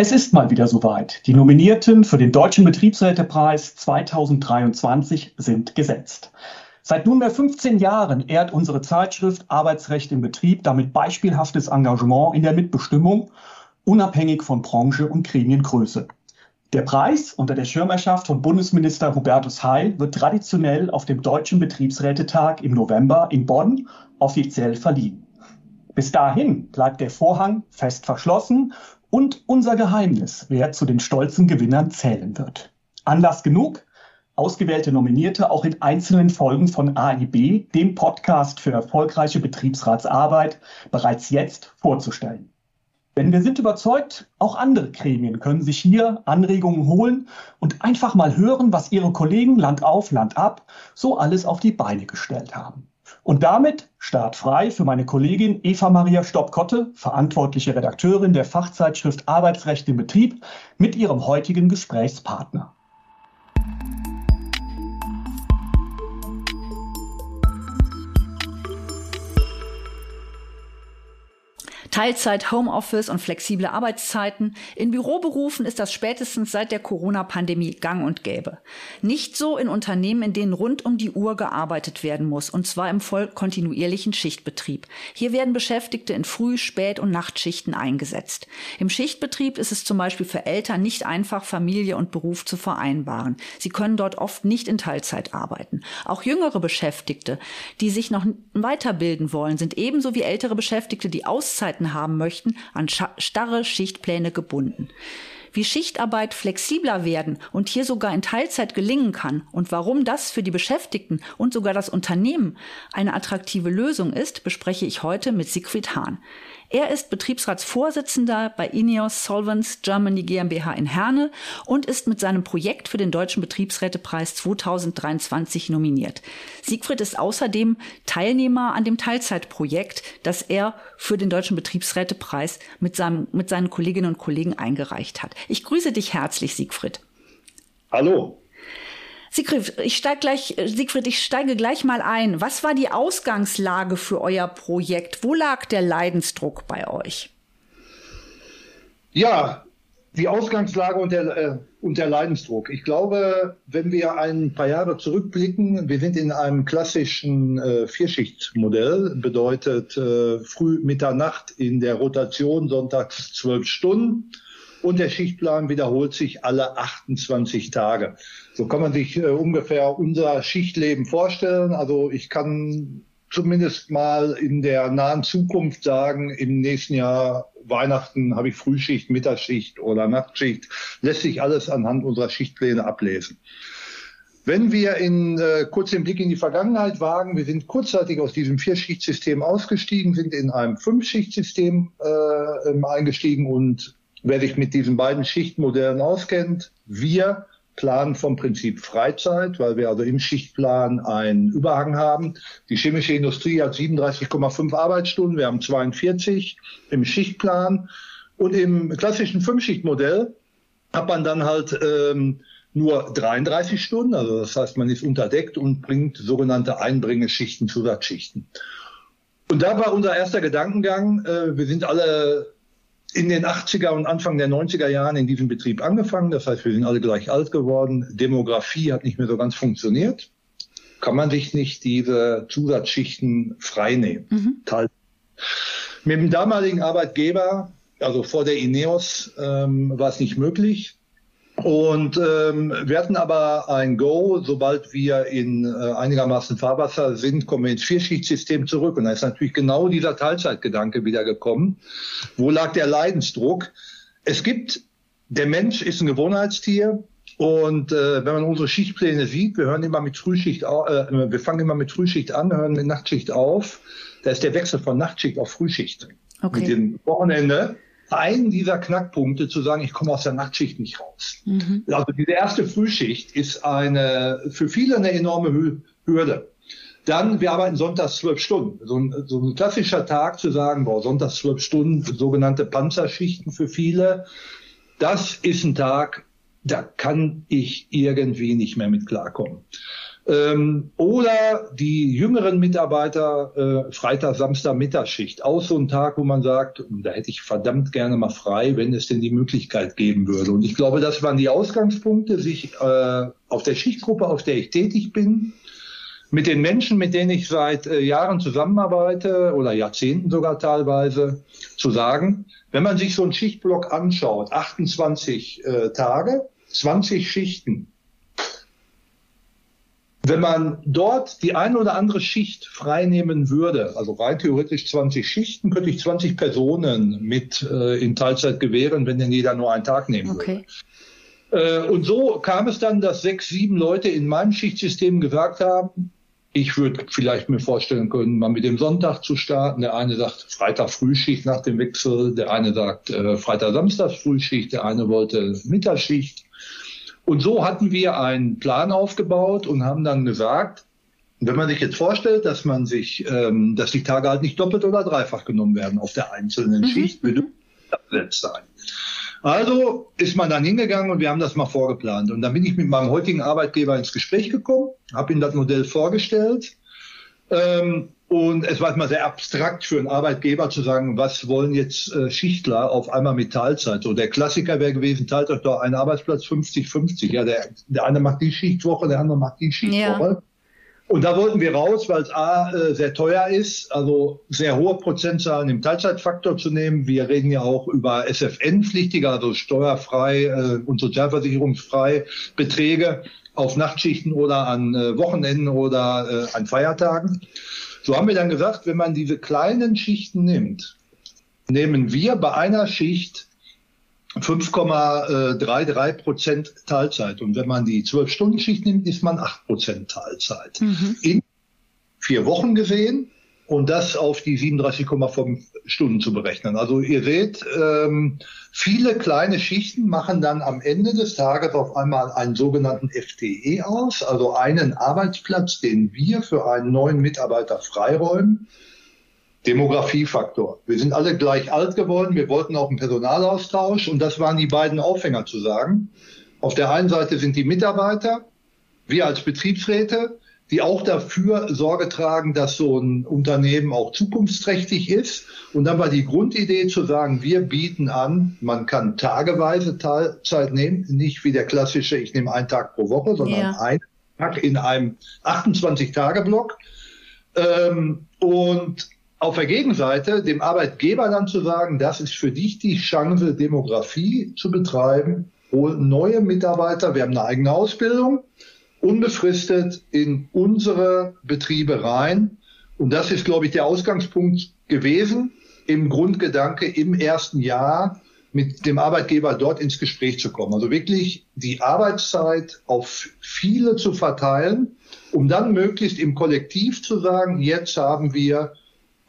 Es ist mal wieder soweit. Die Nominierten für den Deutschen Betriebsrätepreis 2023 sind gesetzt. Seit nunmehr 15 Jahren ehrt unsere Zeitschrift Arbeitsrecht im Betrieb damit beispielhaftes Engagement in der Mitbestimmung, unabhängig von Branche und Gremiengröße. Der Preis unter der Schirmherrschaft von Bundesminister Hubertus Heil wird traditionell auf dem Deutschen Betriebsrätetag im November in Bonn offiziell verliehen. Bis dahin bleibt der Vorhang fest verschlossen und unser Geheimnis, wer zu den stolzen Gewinnern zählen wird. Anlass genug, ausgewählte Nominierte auch in einzelnen Folgen von AIB, dem Podcast für erfolgreiche Betriebsratsarbeit, bereits jetzt vorzustellen. Denn wir sind überzeugt, auch andere Gremien können sich hier Anregungen holen und einfach mal hören, was ihre Kollegen Land auf, Land ab so alles auf die Beine gestellt haben. Und damit startfrei für meine Kollegin Eva Maria Stopp-Kotte, verantwortliche Redakteurin der Fachzeitschrift Arbeitsrecht im Betrieb, mit ihrem heutigen Gesprächspartner. Teilzeit, Homeoffice und flexible Arbeitszeiten. In Büroberufen ist das spätestens seit der Corona-Pandemie gang und gäbe. Nicht so in Unternehmen, in denen rund um die Uhr gearbeitet werden muss, und zwar im voll kontinuierlichen Schichtbetrieb. Hier werden Beschäftigte in Früh-, Spät- und Nachtschichten eingesetzt. Im Schichtbetrieb ist es zum Beispiel für Eltern nicht einfach, Familie und Beruf zu vereinbaren. Sie können dort oft nicht in Teilzeit arbeiten. Auch jüngere Beschäftigte, die sich noch weiterbilden wollen, sind ebenso wie ältere Beschäftigte, die Auszeiten haben möchten, an starre Schichtpläne gebunden. Wie Schichtarbeit flexibler werden und hier sogar in Teilzeit gelingen kann und warum das für die Beschäftigten und sogar das Unternehmen eine attraktive Lösung ist, bespreche ich heute mit Siegfried Hahn. Er ist Betriebsratsvorsitzender bei Ineos Solvents Germany GmbH in Herne und ist mit seinem Projekt für den Deutschen Betriebsrätepreis 2023 nominiert. Siegfried ist außerdem Teilnehmer an dem Teilzeitprojekt, das er für den Deutschen Betriebsrätepreis mit, seinem, mit seinen Kolleginnen und Kollegen eingereicht hat. Ich grüße dich herzlich, Siegfried. Hallo. Siegfried, ich steige gleich, Siegfried, ich steige gleich mal ein. Was war die Ausgangslage für euer Projekt? Wo lag der Leidensdruck bei euch? Ja, die Ausgangslage und der, äh, und der Leidensdruck. Ich glaube, wenn wir ein paar Jahre zurückblicken, wir sind in einem klassischen äh, Vierschichtmodell, bedeutet äh, früh, Mittag, Nacht in der Rotation sonntags zwölf Stunden und der Schichtplan wiederholt sich alle 28 Tage. So kann man sich äh, ungefähr unser Schichtleben vorstellen. Also ich kann zumindest mal in der nahen Zukunft sagen, im nächsten Jahr Weihnachten habe ich Frühschicht, Mittagsschicht oder Nachtschicht. Lässt sich alles anhand unserer Schichtpläne ablesen. Wenn wir in, äh, kurz den Blick in die Vergangenheit wagen, wir sind kurzzeitig aus diesem Vierschichtsystem ausgestiegen, sind in einem Fünfschichtsystem äh, eingestiegen und wer sich mit diesen beiden Schichtmodellen auskennt, wir planen vom Prinzip Freizeit, weil wir also im Schichtplan einen Überhang haben. Die chemische Industrie hat 37,5 Arbeitsstunden, wir haben 42 im Schichtplan. Und im klassischen Fünfschichtmodell hat man dann halt ähm, nur 33 Stunden, also das heißt, man ist unterdeckt und bringt sogenannte Einbringeschichten, Zusatzschichten. Und da war unser erster Gedankengang, äh, wir sind alle in den 80er und Anfang der 90er Jahren in diesem Betrieb angefangen. Das heißt, wir sind alle gleich alt geworden. Demografie hat nicht mehr so ganz funktioniert. Kann man sich nicht diese Zusatzschichten freinehmen. Mhm. Mit dem damaligen Arbeitgeber, also vor der Ineos, ähm, war es nicht möglich. Und ähm, wir hatten aber ein Go, sobald wir in äh, einigermaßen Fahrwasser sind, kommen wir ins Vierschichtsystem zurück. Und da ist natürlich genau dieser Teilzeitgedanke wieder gekommen. Wo lag der Leidensdruck? Es gibt, der Mensch ist ein Gewohnheitstier. Und äh, wenn man unsere Schichtpläne sieht, wir hören immer mit Frühschicht, äh, wir fangen immer mit Frühschicht an, hören mit Nachtschicht auf. Da ist der Wechsel von Nachtschicht auf Frühschicht. Okay. Mit dem Wochenende einen dieser Knackpunkte zu sagen, ich komme aus der Nachtschicht nicht raus. Mhm. Also diese erste Frühschicht ist eine für viele eine enorme Hürde. Dann, wir arbeiten sonntags zwölf Stunden. So ein, so ein klassischer Tag zu sagen, boah, sonntags zwölf Stunden, sogenannte Panzerschichten für viele. Das ist ein Tag, da kann ich irgendwie nicht mehr mit klarkommen. Ähm, oder die jüngeren Mitarbeiter äh, Freitag, Samstag, Mittagsschicht. Auch so ein Tag, wo man sagt, da hätte ich verdammt gerne mal frei, wenn es denn die Möglichkeit geben würde. Und ich glaube, das waren die Ausgangspunkte, sich äh, auf der Schichtgruppe, auf der ich tätig bin, mit den Menschen, mit denen ich seit äh, Jahren zusammenarbeite oder Jahrzehnten sogar teilweise, zu sagen, wenn man sich so einen Schichtblock anschaut, 28 äh, Tage, 20 Schichten, wenn man dort die eine oder andere Schicht freinehmen würde, also rein theoretisch 20 Schichten, könnte ich 20 Personen mit äh, in Teilzeit gewähren, wenn denn jeder nur einen Tag nehmen okay. würde. Äh, und so kam es dann, dass sechs, sieben Leute in meinem Schichtsystem gesagt haben, ich würde vielleicht mir vorstellen können, mal mit dem Sonntag zu starten. Der eine sagt Freitag Frühschicht nach dem Wechsel, der eine sagt äh, Freitag Samstag Frühschicht, der eine wollte Mittagsschicht. Und so hatten wir einen Plan aufgebaut und haben dann gesagt, wenn man sich jetzt vorstellt, dass man sich, ähm, dass die Tage halt nicht doppelt oder dreifach genommen werden auf der einzelnen mhm. Schicht, würde das sein. Also ist man dann hingegangen und wir haben das mal vorgeplant. Und dann bin ich mit meinem heutigen Arbeitgeber ins Gespräch gekommen, habe ihm das Modell vorgestellt. Ähm, und es war immer sehr abstrakt für einen Arbeitgeber zu sagen, was wollen jetzt äh, Schichtler auf einmal mit Teilzeit? So der Klassiker wäre gewesen, teilt euch doch einen Arbeitsplatz 50-50. Ja, der, der eine macht die Schichtwoche, der andere macht die Schichtwoche. Ja. Und da wollten wir raus, weil es A äh, sehr teuer ist, also sehr hohe Prozentzahlen im Teilzeitfaktor zu nehmen. Wir reden ja auch über SFN-pflichtige, also steuerfrei äh, und sozialversicherungsfrei Beträge auf Nachtschichten oder an äh, Wochenenden oder äh, an Feiertagen. So haben wir dann gesagt, wenn man diese kleinen Schichten nimmt, nehmen wir bei einer Schicht 5,33 Prozent Teilzeit. Und wenn man die 12-Stunden-Schicht nimmt, ist man 8 Prozent Teilzeit. Mhm. In vier Wochen gesehen und das auf die 37,5 Stunden zu berechnen. Also ihr seht, ähm, viele kleine Schichten machen dann am Ende des Tages auf einmal einen sogenannten FTE aus, also einen Arbeitsplatz, den wir für einen neuen Mitarbeiter freiräumen Demografiefaktor. Wir sind alle gleich alt geworden. Wir wollten auch einen Personalaustausch und das waren die beiden Aufhänger zu sagen. Auf der einen Seite sind die Mitarbeiter, wir als Betriebsräte, die auch dafür Sorge tragen, dass so ein Unternehmen auch zukunftsträchtig ist. Und dann war die Grundidee zu sagen, wir bieten an, man kann tageweise Teilzeit nehmen, nicht wie der klassische, ich nehme einen Tag pro Woche, sondern ja. einen Tag in einem 28-Tage-Block. Ähm, und auf der Gegenseite dem Arbeitgeber dann zu sagen, das ist für dich die Chance, Demografie zu betreiben, hol neue Mitarbeiter, wir haben eine eigene Ausbildung, unbefristet in unsere Betriebe rein. Und das ist, glaube ich, der Ausgangspunkt gewesen, im Grundgedanke im ersten Jahr mit dem Arbeitgeber dort ins Gespräch zu kommen. Also wirklich die Arbeitszeit auf viele zu verteilen, um dann möglichst im Kollektiv zu sagen, jetzt haben wir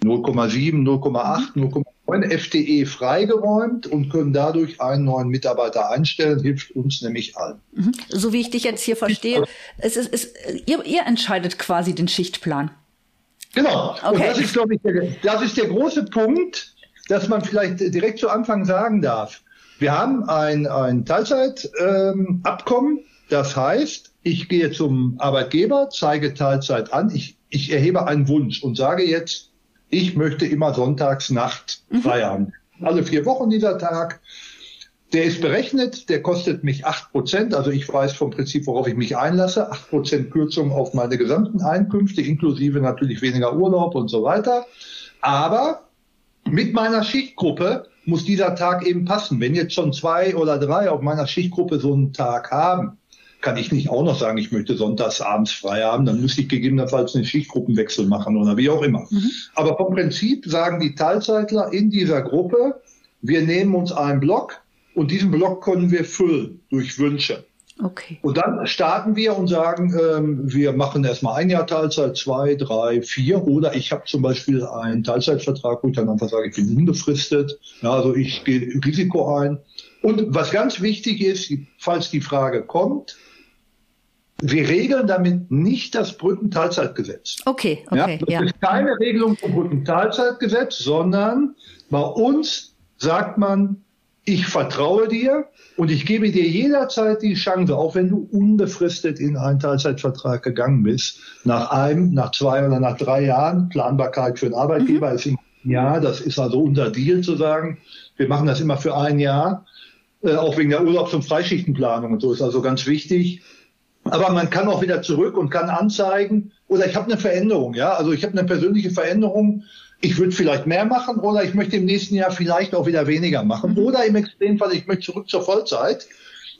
0,7, 0,8, 0,9 FTE freigeräumt und können dadurch einen neuen Mitarbeiter einstellen, hilft uns nämlich allen. Mhm. So wie ich dich jetzt hier verstehe, es ist, es, ihr, ihr entscheidet quasi den Schichtplan. Genau. Okay. Und das ist, glaube ich, der, das ist der große Punkt, dass man vielleicht direkt zu Anfang sagen darf. Wir haben ein, ein Teilzeitabkommen. Ähm, das heißt, ich gehe zum Arbeitgeber, zeige Teilzeit an, ich, ich erhebe einen Wunsch und sage jetzt, ich möchte immer sonntags Nacht mhm. Feierabend. Alle vier Wochen dieser Tag. Der ist berechnet, der kostet mich acht Prozent. Also ich weiß vom Prinzip, worauf ich mich einlasse. Acht Prozent Kürzung auf meine gesamten Einkünfte, inklusive natürlich weniger Urlaub und so weiter. Aber mit meiner Schichtgruppe muss dieser Tag eben passen. Wenn jetzt schon zwei oder drei auf meiner Schichtgruppe so einen Tag haben, kann ich nicht auch noch sagen, ich möchte sonntags abends frei haben, dann müsste ich gegebenenfalls einen Schichtgruppenwechsel machen oder wie auch immer. Mhm. Aber vom Prinzip sagen die Teilzeitler in dieser Gruppe, wir nehmen uns einen Block und diesen Block können wir füllen durch Wünsche. Okay. Und dann starten wir und sagen, ähm, wir machen erstmal ein Jahr Teilzeit, zwei, drei, vier. Oder ich habe zum Beispiel einen Teilzeitvertrag, wo ich dann einfach sage, ich bin unbefristet. Ja, also ich gehe Risiko ein. Und was ganz wichtig ist, falls die Frage kommt, wir regeln damit nicht das Brückenteilzeitgesetz. Okay, okay. Ja, das ja. ist keine Regelung vom Brückenteilzeitgesetz, sondern bei uns sagt man, ich vertraue dir und ich gebe dir jederzeit die Chance, auch wenn du unbefristet in einen Teilzeitvertrag gegangen bist, nach einem, nach zwei oder nach drei Jahren, Planbarkeit für einen Arbeitgeber mhm. ist ein Jahr, das ist also unser Deal zu sagen, wir machen das immer für ein Jahr, äh, auch wegen der Urlaubs- und Freischichtenplanung und so ist also ganz wichtig. Aber man kann auch wieder zurück und kann anzeigen, oder ich habe eine Veränderung, ja, also ich habe eine persönliche Veränderung, ich würde vielleicht mehr machen oder ich möchte im nächsten Jahr vielleicht auch wieder weniger machen. Mhm. Oder im Extremfall, ich möchte zurück zur Vollzeit.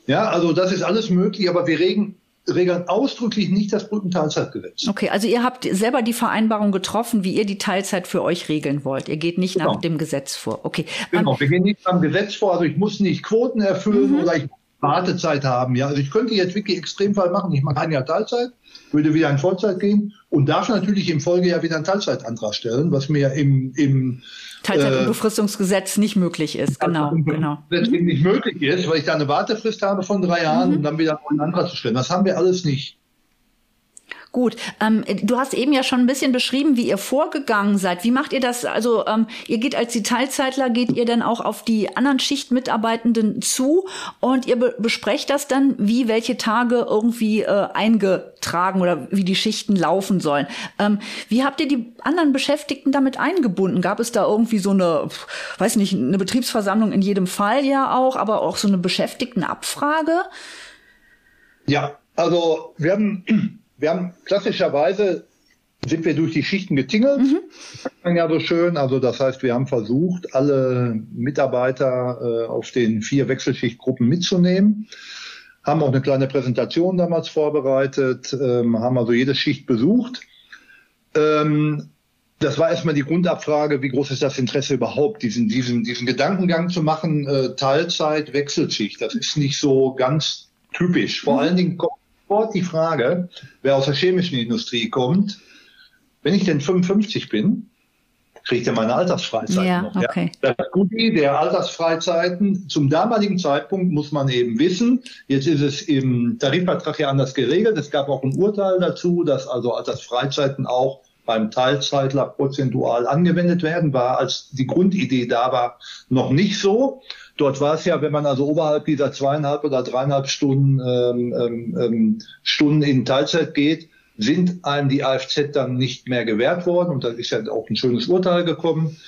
Ja, also das ist alles möglich, aber wir regen, regeln ausdrücklich nicht das Brückenteilzeitgesetz. Okay, also ihr habt selber die Vereinbarung getroffen, wie ihr die Teilzeit für euch regeln wollt. Ihr geht nicht genau. nach dem Gesetz vor. Okay. Genau, wir gehen nicht nach dem Gesetz vor. Also ich muss nicht Quoten erfüllen mhm. oder ich Wartezeit haben. Ja, also ich könnte jetzt wirklich Extremfall machen. Ich mache ein Jahr Teilzeit, würde wieder in Vollzeit gehen und darf natürlich im Folgejahr wieder einen Teilzeitantrag stellen, was mir im, im Teilzeit- und äh, Befristungsgesetz nicht möglich ist. Genau, genau. Das mhm. nicht möglich ist, weil ich da eine Wartefrist habe von drei Jahren, mhm. um dann wieder einen Antrag zu stellen. Das haben wir alles nicht. Gut, ähm, du hast eben ja schon ein bisschen beschrieben, wie ihr vorgegangen seid. Wie macht ihr das? Also ähm, ihr geht als die Teilzeitler, geht ihr dann auch auf die anderen Schichtmitarbeitenden zu und ihr be besprecht das dann, wie welche Tage irgendwie äh, eingetragen oder wie die Schichten laufen sollen. Ähm, wie habt ihr die anderen Beschäftigten damit eingebunden? Gab es da irgendwie so eine, weiß nicht, eine Betriebsversammlung in jedem Fall ja auch, aber auch so eine Beschäftigtenabfrage? Ja, also wir haben wir haben klassischerweise sind wir durch die Schichten getingelt, mhm. ja so schön. Also das heißt, wir haben versucht, alle Mitarbeiter äh, auf den vier Wechselschichtgruppen mitzunehmen, haben auch eine kleine Präsentation damals vorbereitet, ähm, haben also jede Schicht besucht. Ähm, das war erstmal die Grundabfrage, wie groß ist das Interesse überhaupt, diesen, diesen, diesen Gedankengang zu machen, äh, Teilzeit, Wechselschicht. Das ist nicht so ganz typisch. Vor mhm. allen Dingen kommt sofort die Frage, wer aus der chemischen Industrie kommt, wenn ich denn 55 bin, kriege ich ja meine Altersfreizeit ja, noch. Okay. Ja. Das Gute der Altersfreizeiten, zum damaligen Zeitpunkt muss man eben wissen, jetzt ist es im Tarifvertrag ja anders geregelt, es gab auch ein Urteil dazu, dass also Altersfreizeiten auch beim Teilzeitler prozentual angewendet werden, war als die Grundidee da war noch nicht so. Dort war es ja, wenn man also oberhalb dieser zweieinhalb oder dreieinhalb Stunden, ähm, ähm, ähm, Stunden in Teilzeit geht, sind einem die AFZ dann nicht mehr gewährt worden. Und da ist ja auch ein schönes Urteil gekommen.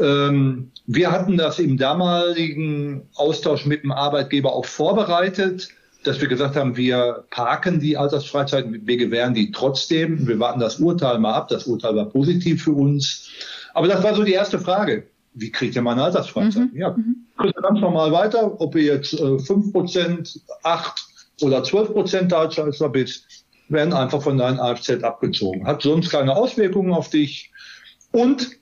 Ähm, wir hatten das im damaligen Austausch mit dem Arbeitgeber auch vorbereitet, dass wir gesagt haben, wir parken die Altersfreizeit, wir gewähren die trotzdem. Wir warten das Urteil mal ab. Das Urteil war positiv für uns. Aber das war so die erste Frage wie kriegt ihr meine Altersfreizeit? Mhm. Ja, mhm. kriegt ihr ganz normal weiter, ob ihr jetzt äh, 5%, 8 oder 12% Teilzeitler bist, werden einfach von deinem AFZ abgezogen. Hat sonst keine Auswirkungen auf dich. Und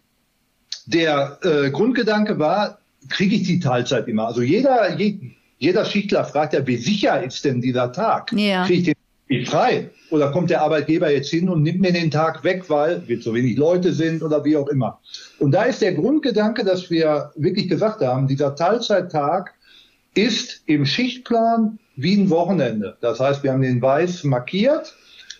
der äh, Grundgedanke war, kriege ich die Teilzeit immer? Also jeder, je, jeder Schichtler fragt ja, wie sicher ist denn dieser Tag? Ja. Kriege ich den ich frei? Oder kommt der Arbeitgeber jetzt hin und nimmt mir den Tag weg, weil wir zu wenig Leute sind oder wie auch immer? Und da ist der Grundgedanke, dass wir wirklich gesagt haben, dieser Teilzeittag ist im Schichtplan wie ein Wochenende. Das heißt, wir haben den weiß markiert.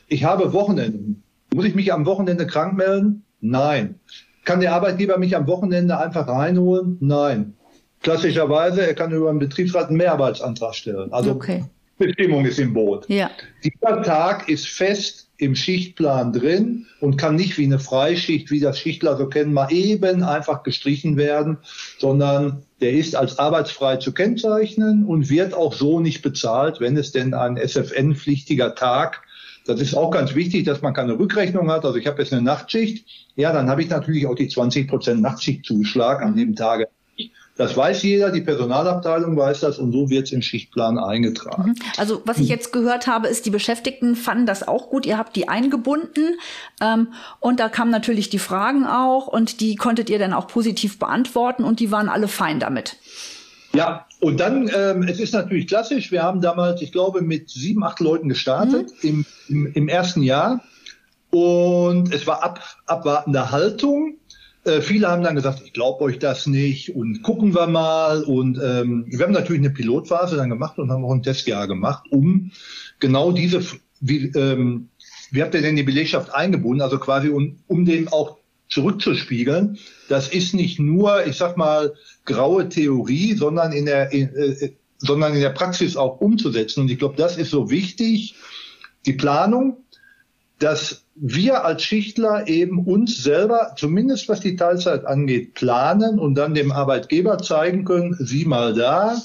Ich habe Wochenende. Muss ich mich am Wochenende krank melden? Nein. Kann der Arbeitgeber mich am Wochenende einfach reinholen? Nein. Klassischerweise, er kann über einen Betriebsrat einen Mehrarbeitsantrag stellen. Also okay. Bestimmung ist im Boot. Ja. Dieser Tag ist fest im Schichtplan drin und kann nicht wie eine Freischicht, wie das Schichtler so kennen, mal eben einfach gestrichen werden, sondern der ist als arbeitsfrei zu kennzeichnen und wird auch so nicht bezahlt, wenn es denn ein SFN-pflichtiger Tag das ist auch ganz wichtig, dass man keine Rückrechnung hat. Also ich habe jetzt eine Nachtschicht. Ja, dann habe ich natürlich auch die 20 Prozent Nachtschichtzuschlag an dem Tage das weiß jeder, die Personalabteilung weiß das und so wird es im Schichtplan eingetragen. Mhm. Also was ich jetzt gehört habe, ist, die Beschäftigten fanden das auch gut. Ihr habt die eingebunden ähm, und da kamen natürlich die Fragen auch und die konntet ihr dann auch positiv beantworten und die waren alle fein damit. Ja, und dann, ähm, es ist natürlich klassisch, wir haben damals, ich glaube, mit sieben, acht Leuten gestartet mhm. im, im, im ersten Jahr und es war ab, abwartende Haltung äh, viele haben dann gesagt, ich glaube euch das nicht und gucken wir mal. Und ähm, wir haben natürlich eine Pilotphase dann gemacht und haben auch ein Testjahr gemacht, um genau diese, wie, ähm, wie habt ihr denn die Belegschaft eingebunden? Also quasi um, um dem auch zurückzuspiegeln. Das ist nicht nur, ich sag mal, graue Theorie, sondern in der, in, äh, sondern in der Praxis auch umzusetzen. Und ich glaube, das ist so wichtig. Die Planung, dass wir als Schichtler eben uns selber, zumindest was die Teilzeit angeht, planen und dann dem Arbeitgeber zeigen können, sieh mal da,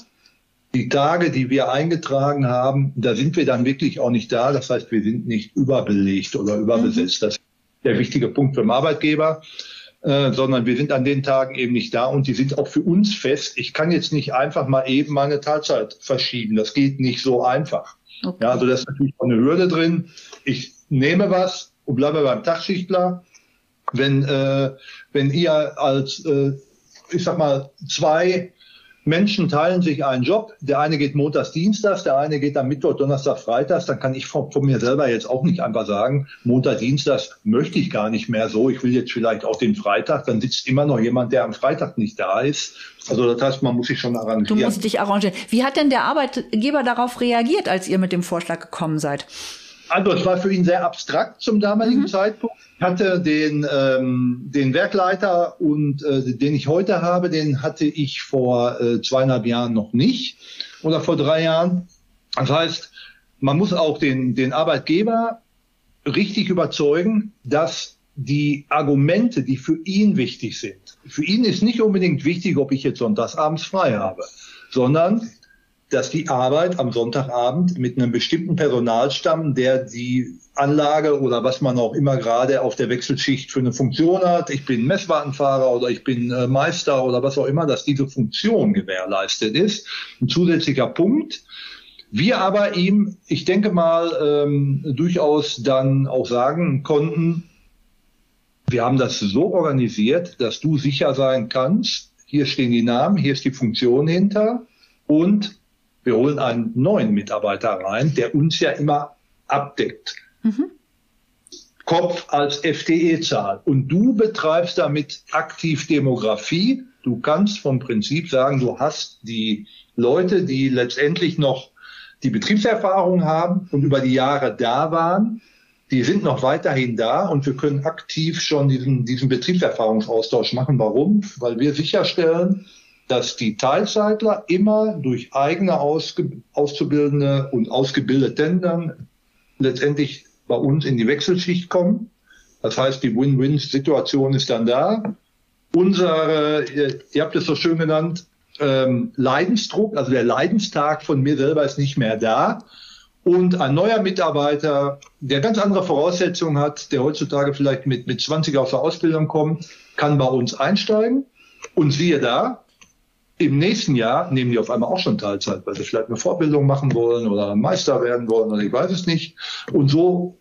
die Tage, die wir eingetragen haben, da sind wir dann wirklich auch nicht da. Das heißt, wir sind nicht überbelegt oder überbesetzt. Mhm. Das ist der wichtige Punkt für den Arbeitgeber. Äh, sondern wir sind an den Tagen eben nicht da und die sind auch für uns fest. Ich kann jetzt nicht einfach mal eben meine Teilzeit verschieben. Das geht nicht so einfach. Okay. Ja, also das ist natürlich auch eine Hürde drin. Ich nehme was und bleibe beim Tagschichtler. Wenn, äh, wenn ihr als, äh, ich sag mal, zwei Menschen teilen sich einen Job. Der eine geht montags, dienstags, der eine geht dann Mittwoch, Donnerstag, Freitags. Dann kann ich von, von, mir selber jetzt auch nicht einfach sagen, Montag, Dienstags möchte ich gar nicht mehr so. Ich will jetzt vielleicht auch den Freitag. Dann sitzt immer noch jemand, der am Freitag nicht da ist. Also das heißt, man muss sich schon arrangieren. Du musst dich arrangieren. Wie hat denn der Arbeitgeber darauf reagiert, als ihr mit dem Vorschlag gekommen seid? Also es war für ihn sehr abstrakt zum damaligen mhm. Zeitpunkt. Ich hatte den, ähm, den Werkleiter und äh, den ich heute habe, den hatte ich vor äh, zweieinhalb Jahren noch nicht oder vor drei Jahren. Das heißt, man muss auch den, den Arbeitgeber richtig überzeugen, dass die Argumente, die für ihn wichtig sind, für ihn ist nicht unbedingt wichtig, ob ich jetzt sonntagsabends frei habe, sondern dass die Arbeit am Sonntagabend mit einem bestimmten Personalstamm, der die Anlage oder was man auch immer gerade auf der Wechselschicht für eine Funktion hat, ich bin Messwartenfahrer oder ich bin äh, Meister oder was auch immer, dass diese Funktion gewährleistet ist. Ein zusätzlicher Punkt. Wir aber ihm, ich denke mal, ähm, durchaus dann auch sagen konnten, wir haben das so organisiert, dass du sicher sein kannst, hier stehen die Namen, hier ist die Funktion hinter und wir holen einen neuen Mitarbeiter rein, der uns ja immer abdeckt. Mhm. Kopf als FTE-Zahl. Und du betreibst damit aktiv Demografie. Du kannst vom Prinzip sagen, du hast die Leute, die letztendlich noch die Betriebserfahrung haben und über die Jahre da waren, die sind noch weiterhin da und wir können aktiv schon diesen, diesen Betriebserfahrungsaustausch machen. Warum? Weil wir sicherstellen, dass die Teilzeitler immer durch eigene Ausge Auszubildende und Ausgebildeten dann letztendlich bei uns in die Wechselschicht kommen. Das heißt, die Win-Win-Situation ist dann da. Unsere, ihr habt es so schön genannt, ähm, Leidensdruck, also der Leidenstag von mir selber ist nicht mehr da. Und ein neuer Mitarbeiter, der ganz andere Voraussetzungen hat, der heutzutage vielleicht mit, mit 20 aus der Ausbildung kommt, kann bei uns einsteigen. Und siehe da, im nächsten Jahr nehmen die auf einmal auch schon Teilzeit, weil sie vielleicht eine Vorbildung machen wollen oder Meister werden wollen oder ich weiß es nicht. Und so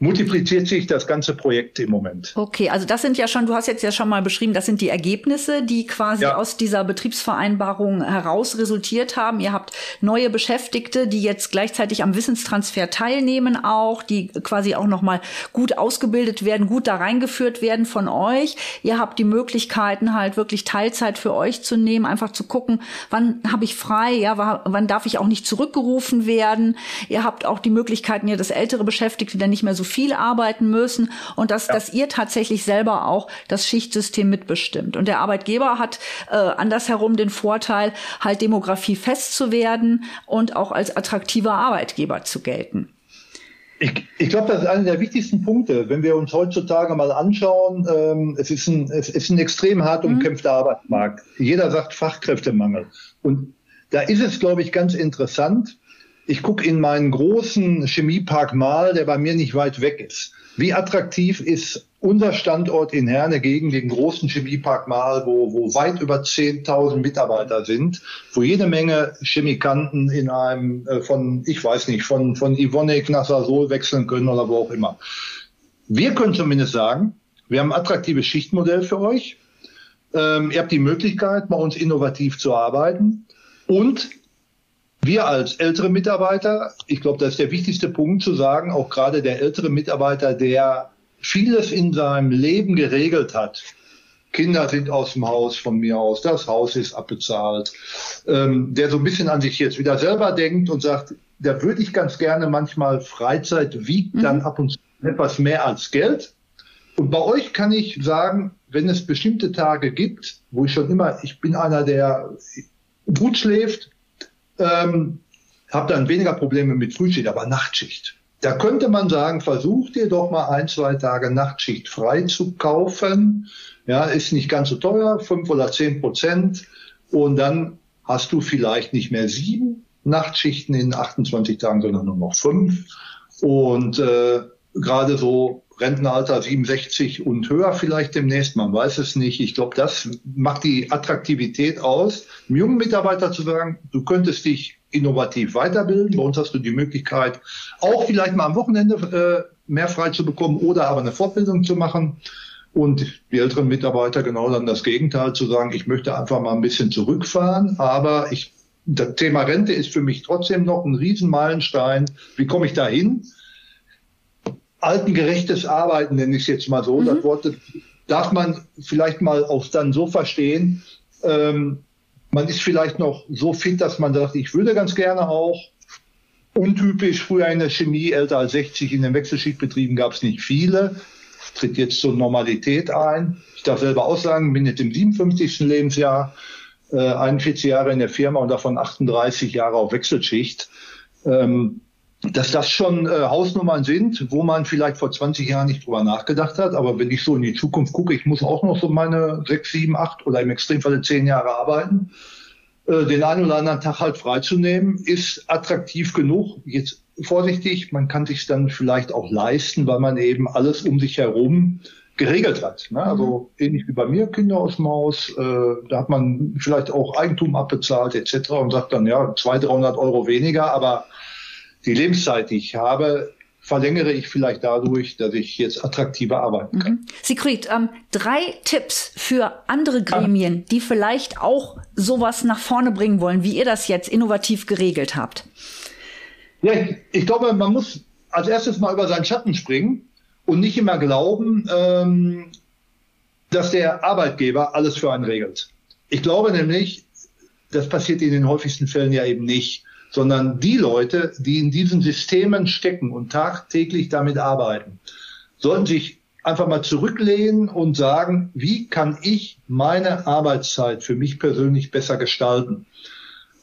multipliziert sich das ganze Projekt im Moment. Okay, also das sind ja schon, du hast jetzt ja schon mal beschrieben, das sind die Ergebnisse, die quasi ja. aus dieser Betriebsvereinbarung heraus resultiert haben. Ihr habt neue Beschäftigte, die jetzt gleichzeitig am Wissenstransfer teilnehmen auch, die quasi auch nochmal gut ausgebildet werden, gut da reingeführt werden von euch. Ihr habt die Möglichkeiten halt wirklich Teilzeit für euch zu nehmen, einfach zu gucken, wann habe ich frei, ja, wann darf ich auch nicht zurückgerufen werden. Ihr habt auch die Möglichkeiten, ihr das ältere Beschäftigte dann nicht mehr so viel arbeiten müssen und dass, ja. dass ihr tatsächlich selber auch das Schichtsystem mitbestimmt. Und der Arbeitgeber hat äh, andersherum den Vorteil, halt Demografie fest zu werden und auch als attraktiver Arbeitgeber zu gelten. Ich, ich glaube, das ist einer der wichtigsten Punkte. Wenn wir uns heutzutage mal anschauen, ähm, es, ist ein, es ist ein extrem hart mhm. umkämpfter mhm. Arbeitsmarkt. Jeder sagt Fachkräftemangel. Und da ist es, glaube ich, ganz interessant, ich gucke in meinen großen Chemiepark mal, der bei mir nicht weit weg ist. Wie attraktiv ist unser Standort in Herne gegen den großen Chemiepark Mal, wo, wo weit über 10.000 Mitarbeiter sind, wo jede Menge Chemikanten in einem äh, von, ich weiß nicht, von, von Ivonik nach Sasol wechseln können oder wo auch immer. Wir können zumindest sagen, wir haben ein attraktives Schichtmodell für euch. Ähm, ihr habt die Möglichkeit, bei uns innovativ zu arbeiten und wir als ältere Mitarbeiter, ich glaube, das ist der wichtigste Punkt zu sagen, auch gerade der ältere Mitarbeiter, der vieles in seinem Leben geregelt hat. Kinder sind aus dem Haus von mir aus, das Haus ist abbezahlt, ähm, der so ein bisschen an sich jetzt wieder selber denkt und sagt, da würde ich ganz gerne manchmal Freizeit wiegt mhm. dann ab und zu etwas mehr als Geld. Und bei euch kann ich sagen, wenn es bestimmte Tage gibt, wo ich schon immer, ich bin einer, der gut schläft, ähm, habe dann weniger Probleme mit Frühschicht, aber Nachtschicht. Da könnte man sagen, versuch dir doch mal ein, zwei Tage Nachtschicht frei zu kaufen. Ja, ist nicht ganz so teuer, fünf oder zehn Prozent. Und dann hast du vielleicht nicht mehr sieben Nachtschichten in 28 Tagen, sondern nur noch fünf. Und äh, gerade so Rentenalter 67 und höher vielleicht demnächst, man weiß es nicht. Ich glaube, das macht die Attraktivität aus, einem jungen Mitarbeiter zu sagen, du könntest dich innovativ weiterbilden. Bei uns hast du die Möglichkeit, auch vielleicht mal am Wochenende äh, mehr frei zu bekommen oder aber eine Fortbildung zu machen. Und die älteren Mitarbeiter genau dann das Gegenteil zu sagen, ich möchte einfach mal ein bisschen zurückfahren, aber ich, das Thema Rente ist für mich trotzdem noch ein Riesenmeilenstein. Wie komme ich da hin? Altengerechtes Arbeiten, nenne ich es jetzt mal so. Mhm. Das Wort darf man vielleicht mal auch dann so verstehen. Ähm, man ist vielleicht noch so fit, dass man sagt, ich würde ganz gerne auch. Untypisch, früher in der Chemie, älter als 60, in den Wechselschichtbetrieben gab es nicht viele. Tritt jetzt zur Normalität ein. Ich darf selber aussagen, bin jetzt im 57. Lebensjahr, äh, 41 Jahre in der Firma und davon 38 Jahre auf Wechselschicht. Ähm, dass das schon äh, Hausnummern sind, wo man vielleicht vor 20 Jahren nicht drüber nachgedacht hat. Aber wenn ich so in die Zukunft gucke, ich muss auch noch so meine sechs, sieben, acht oder im Extremfall zehn Jahre arbeiten. Äh, den einen oder anderen Tag halt freizunehmen, ist attraktiv genug. Jetzt vorsichtig, man kann sich dann vielleicht auch leisten, weil man eben alles um sich herum geregelt hat. Ne? Also mhm. ähnlich wie bei mir, Kinder aus dem Haus, äh, da hat man vielleicht auch Eigentum abbezahlt etc. und sagt dann, ja, 200, 300 Euro weniger, aber die Lebenszeit, die ich habe, verlängere ich vielleicht dadurch, dass ich jetzt attraktiver arbeiten kann. Mhm. Sigrid, ähm, drei Tipps für andere Gremien, die vielleicht auch sowas nach vorne bringen wollen, wie ihr das jetzt innovativ geregelt habt. Ja, ich glaube, man muss als erstes mal über seinen Schatten springen und nicht immer glauben, ähm, dass der Arbeitgeber alles für einen regelt. Ich glaube nämlich, das passiert in den häufigsten Fällen ja eben nicht sondern die Leute, die in diesen Systemen stecken und tagtäglich damit arbeiten, sollten sich einfach mal zurücklehnen und sagen, wie kann ich meine Arbeitszeit für mich persönlich besser gestalten?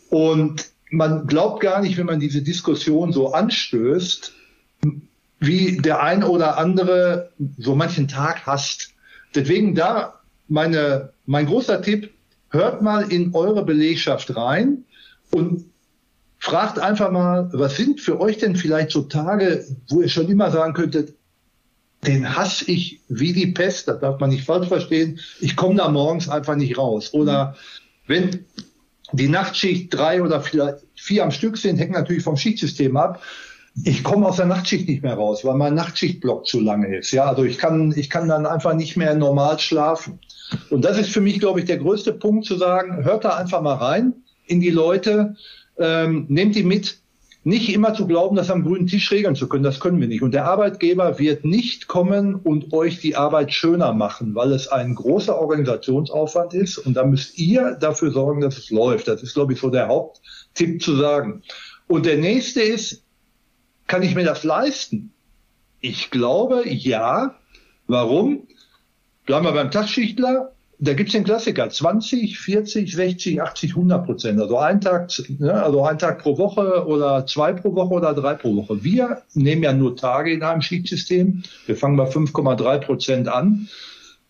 Und man glaubt gar nicht, wenn man diese Diskussion so anstößt, wie der ein oder andere so manchen Tag hasst. Deswegen da meine, mein großer Tipp, hört mal in eure Belegschaft rein und fragt einfach mal, was sind für euch denn vielleicht so Tage, wo ihr schon immer sagen könntet, den hasse ich wie die Pest, das darf man nicht falsch verstehen. Ich komme da morgens einfach nicht raus. Oder wenn die Nachtschicht drei oder vier, am Stück sind, hängt natürlich vom Schichtsystem ab. Ich komme aus der Nachtschicht nicht mehr raus, weil mein Nachtschichtblock zu lange ist. Ja, also ich kann, ich kann dann einfach nicht mehr normal schlafen. Und das ist für mich, glaube ich, der größte Punkt zu sagen, hört da einfach mal rein in die Leute, ähm, nehmt die mit. Nicht immer zu glauben, das am grünen Tisch regeln zu können, das können wir nicht. Und der Arbeitgeber wird nicht kommen und euch die Arbeit schöner machen, weil es ein großer Organisationsaufwand ist. Und da müsst ihr dafür sorgen, dass es läuft. Das ist, glaube ich, so der Haupttipp zu sagen. Und der nächste ist, kann ich mir das leisten? Ich glaube, ja. Warum? Bleiben wir beim Tastschichtler da gibt's den Klassiker 20, 40, 60, 80, 100 Prozent. Also ein Tag, ne, also ein Tag pro Woche oder zwei pro Woche oder drei pro Woche. Wir nehmen ja nur Tage in einem Schichtsystem. Wir fangen bei 5,3 Prozent an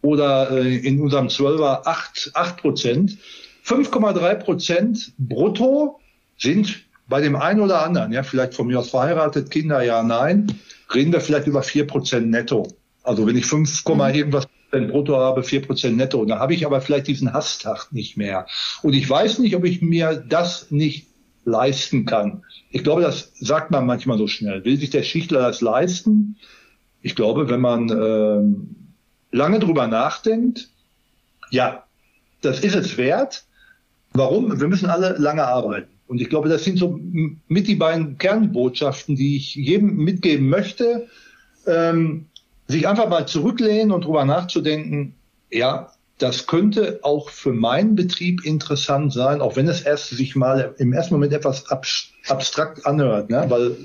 oder äh, in unserem 12er 8, 8 Prozent. 5,3 Prozent brutto sind bei dem einen oder anderen, ja, vielleicht von mir aus verheiratet, Kinder, ja, nein, reden wir vielleicht über 4 Prozent netto. Also wenn ich 5, mhm. irgendwas brutto habe, 4% netto. Und dann habe ich aber vielleicht diesen Hasstag nicht mehr. Und ich weiß nicht, ob ich mir das nicht leisten kann. Ich glaube, das sagt man manchmal so schnell. Will sich der Schichtler das leisten? Ich glaube, wenn man äh, lange drüber nachdenkt, ja, das ist es wert. Warum? Wir müssen alle lange arbeiten. Und ich glaube, das sind so mit die beiden Kernbotschaften, die ich jedem mitgeben möchte. Ähm, sich einfach mal zurücklehnen und drüber nachzudenken, ja, das könnte auch für meinen Betrieb interessant sein, auch wenn es erst sich mal im ersten Moment etwas abstrakt anhört, ne? weil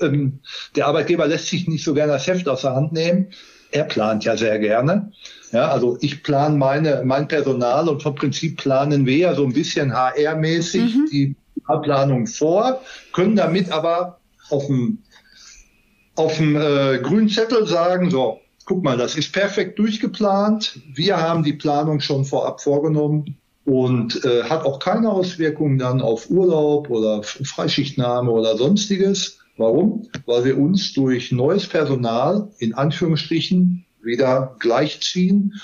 ähm, der Arbeitgeber lässt sich nicht so gerne das Heft aus der Hand nehmen. er plant ja sehr gerne. Ja, also ich plane meine, mein Personal und vom Prinzip planen wir ja so ein bisschen HR-mäßig mhm. die Planung vor, können damit aber auf dem, auf dem äh, grünen Zettel sagen, so, guck mal, das ist perfekt durchgeplant. Wir haben die Planung schon vorab vorgenommen und äh, hat auch keine Auswirkungen dann auf Urlaub oder Freischichtnahme oder sonstiges. Warum? Weil wir uns durch neues Personal in Anführungsstrichen wieder gleichziehen.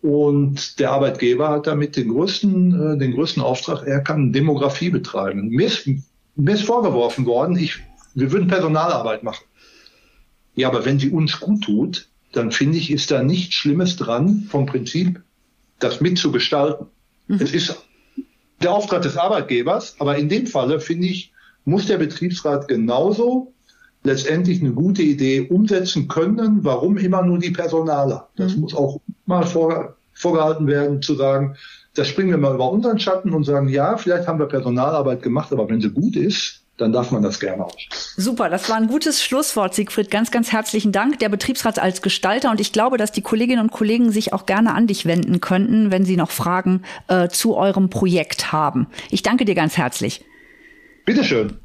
Und der Arbeitgeber hat damit den größten, äh, den größten Auftrag, er kann Demografie betreiben. Mir ist, mir ist vorgeworfen worden, ich, wir würden Personalarbeit machen. Ja, aber wenn sie uns gut tut, dann finde ich, ist da nichts Schlimmes dran, vom Prinzip, das mitzugestalten. Mhm. Es ist der Auftrag des Arbeitgebers, aber in dem Falle, finde ich, muss der Betriebsrat genauso letztendlich eine gute Idee umsetzen können. Warum immer nur die Personaler? Das mhm. muss auch mal vor, vorgehalten werden, zu sagen, da springen wir mal über unseren Schatten und sagen, ja, vielleicht haben wir Personalarbeit gemacht, aber wenn sie gut ist, dann darf man das gerne auch. Super, das war ein gutes Schlusswort, Siegfried. Ganz, ganz herzlichen Dank. Der Betriebsrat als Gestalter und ich glaube, dass die Kolleginnen und Kollegen sich auch gerne an dich wenden könnten, wenn sie noch Fragen äh, zu eurem Projekt haben. Ich danke dir ganz herzlich. Bitteschön.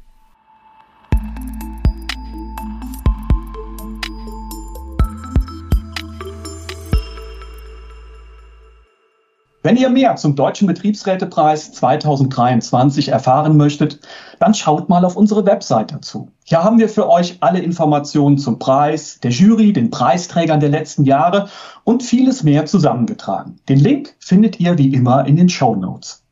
Wenn ihr mehr zum Deutschen Betriebsrätepreis 2023 erfahren möchtet, dann schaut mal auf unsere Website dazu. Hier haben wir für euch alle Informationen zum Preis, der Jury, den Preisträgern der letzten Jahre und vieles mehr zusammengetragen. Den Link findet ihr wie immer in den Show Notes.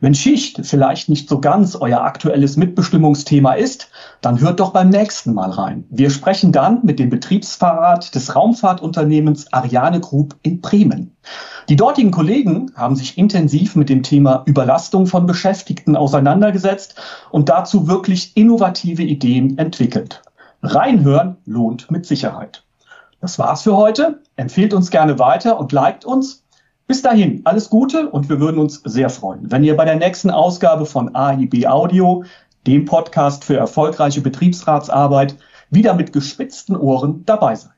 Wenn Schicht vielleicht nicht so ganz euer aktuelles Mitbestimmungsthema ist, dann hört doch beim nächsten Mal rein. Wir sprechen dann mit dem Betriebsfahrrad des Raumfahrtunternehmens Ariane Group in Bremen. Die dortigen Kollegen haben sich intensiv mit dem Thema Überlastung von Beschäftigten auseinandergesetzt und dazu wirklich innovative Ideen entwickelt. Reinhören lohnt mit Sicherheit. Das war's für heute. Empfehlt uns gerne weiter und liked uns. Bis dahin, alles Gute und wir würden uns sehr freuen, wenn ihr bei der nächsten Ausgabe von AIB Audio, dem Podcast für erfolgreiche Betriebsratsarbeit, wieder mit gespitzten Ohren dabei seid.